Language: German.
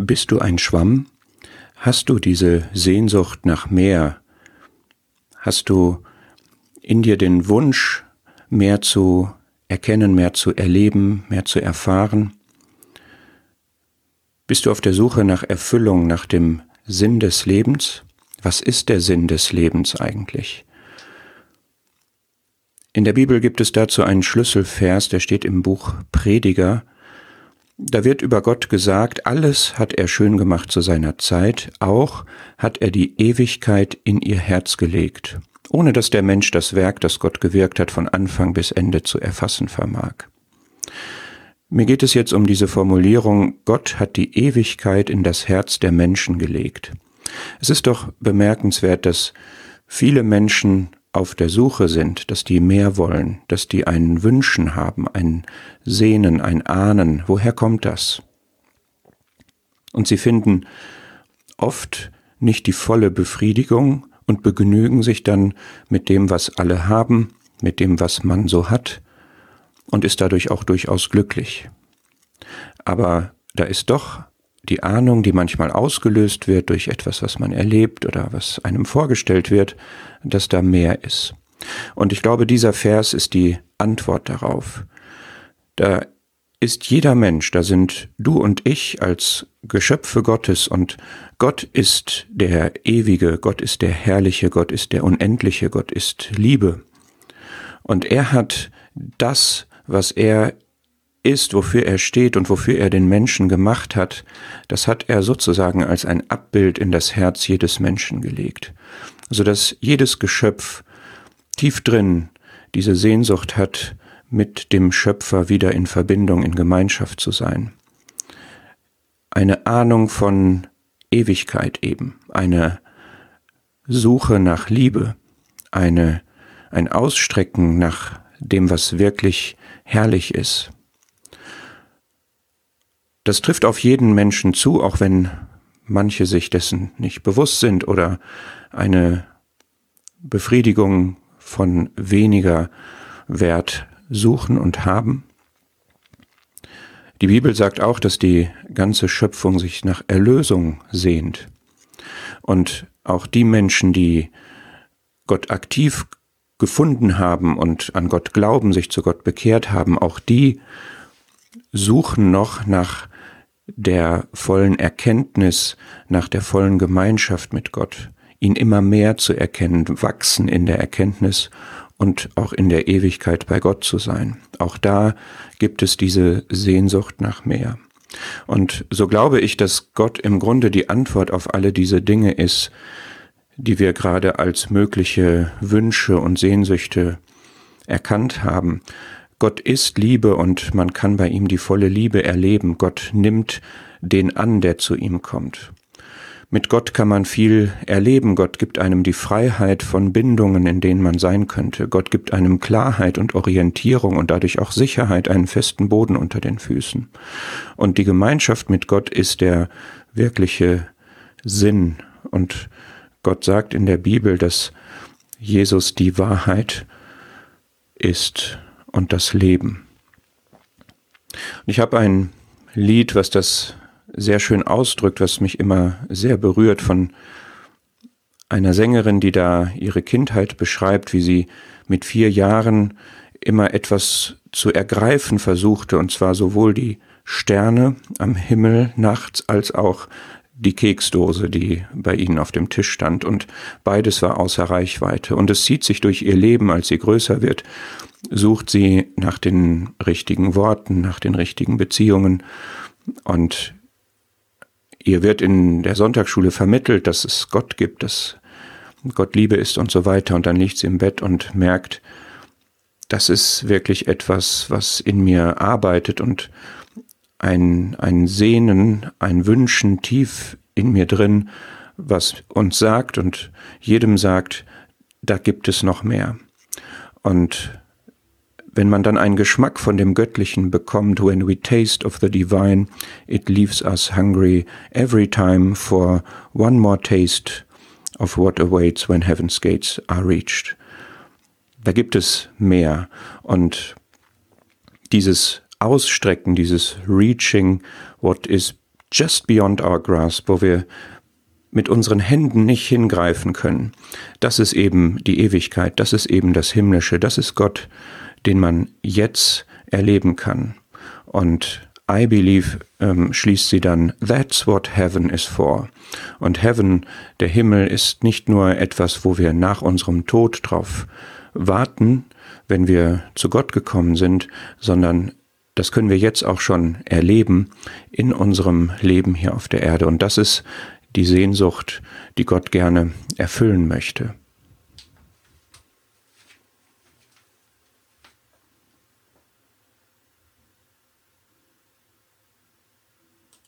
Bist du ein Schwamm? Hast du diese Sehnsucht nach mehr? Hast du in dir den Wunsch, mehr zu erkennen, mehr zu erleben, mehr zu erfahren? Bist du auf der Suche nach Erfüllung, nach dem Sinn des Lebens? Was ist der Sinn des Lebens eigentlich? In der Bibel gibt es dazu einen Schlüsselvers, der steht im Buch Prediger. Da wird über Gott gesagt, alles hat er schön gemacht zu seiner Zeit, auch hat er die Ewigkeit in ihr Herz gelegt, ohne dass der Mensch das Werk, das Gott gewirkt hat, von Anfang bis Ende zu erfassen vermag. Mir geht es jetzt um diese Formulierung, Gott hat die Ewigkeit in das Herz der Menschen gelegt. Es ist doch bemerkenswert, dass viele Menschen auf der Suche sind, dass die mehr wollen, dass die einen Wünschen haben, ein Sehnen, ein Ahnen. Woher kommt das? Und sie finden oft nicht die volle Befriedigung und begnügen sich dann mit dem, was alle haben, mit dem, was man so hat, und ist dadurch auch durchaus glücklich. Aber da ist doch die Ahnung, die manchmal ausgelöst wird durch etwas, was man erlebt oder was einem vorgestellt wird, dass da mehr ist. Und ich glaube, dieser Vers ist die Antwort darauf. Da ist jeder Mensch, da sind du und ich als Geschöpfe Gottes und Gott ist der ewige, Gott ist der herrliche, Gott ist der unendliche, Gott ist Liebe. Und er hat das was er ist, wofür er steht und wofür er den Menschen gemacht hat, das hat er sozusagen als ein Abbild in das Herz jedes Menschen gelegt, so dass jedes Geschöpf tief drin diese Sehnsucht hat, mit dem Schöpfer wieder in Verbindung, in Gemeinschaft zu sein. Eine Ahnung von Ewigkeit eben, eine Suche nach Liebe, eine, ein Ausstrecken nach dem, was wirklich herrlich ist. Das trifft auf jeden Menschen zu, auch wenn manche sich dessen nicht bewusst sind oder eine Befriedigung von weniger Wert suchen und haben. Die Bibel sagt auch, dass die ganze Schöpfung sich nach Erlösung sehnt. Und auch die Menschen, die Gott aktiv gefunden haben und an Gott glauben, sich zu Gott bekehrt haben, auch die suchen noch nach der vollen Erkenntnis, nach der vollen Gemeinschaft mit Gott, ihn immer mehr zu erkennen, wachsen in der Erkenntnis und auch in der Ewigkeit bei Gott zu sein. Auch da gibt es diese Sehnsucht nach mehr. Und so glaube ich, dass Gott im Grunde die Antwort auf alle diese Dinge ist, die wir gerade als mögliche Wünsche und Sehnsüchte erkannt haben. Gott ist Liebe und man kann bei ihm die volle Liebe erleben. Gott nimmt den an, der zu ihm kommt. Mit Gott kann man viel erleben. Gott gibt einem die Freiheit von Bindungen, in denen man sein könnte. Gott gibt einem Klarheit und Orientierung und dadurch auch Sicherheit, einen festen Boden unter den Füßen. Und die Gemeinschaft mit Gott ist der wirkliche Sinn und Gott sagt in der Bibel, dass Jesus die Wahrheit ist und das Leben. Und ich habe ein Lied, was das sehr schön ausdrückt, was mich immer sehr berührt von einer Sängerin, die da ihre Kindheit beschreibt, wie sie mit vier Jahren immer etwas zu ergreifen versuchte, und zwar sowohl die Sterne am Himmel nachts als auch die Keksdose, die bei ihnen auf dem Tisch stand, und beides war außer Reichweite. Und es zieht sich durch ihr Leben, als sie größer wird, sucht sie nach den richtigen Worten, nach den richtigen Beziehungen, und ihr wird in der Sonntagsschule vermittelt, dass es Gott gibt, dass Gott Liebe ist und so weiter, und dann liegt sie im Bett und merkt, das ist wirklich etwas, was in mir arbeitet. Und ein, ein Sehnen, ein Wünschen tief in mir drin, was uns sagt und jedem sagt, da gibt es noch mehr. Und wenn man dann einen Geschmack von dem Göttlichen bekommt, when we taste of the divine, it leaves us hungry every time for one more taste of what awaits when heaven's gates are reached. Da gibt es mehr. Und dieses Ausstrecken, dieses Reaching what is just beyond our grasp, wo wir mit unseren Händen nicht hingreifen können. Das ist eben die Ewigkeit, das ist eben das Himmlische, das ist Gott, den man jetzt erleben kann. Und I believe ähm, schließt sie dann, that's what heaven is for. Und heaven, der Himmel, ist nicht nur etwas, wo wir nach unserem Tod drauf warten, wenn wir zu Gott gekommen sind, sondern das können wir jetzt auch schon erleben in unserem Leben hier auf der Erde. Und das ist die Sehnsucht, die Gott gerne erfüllen möchte.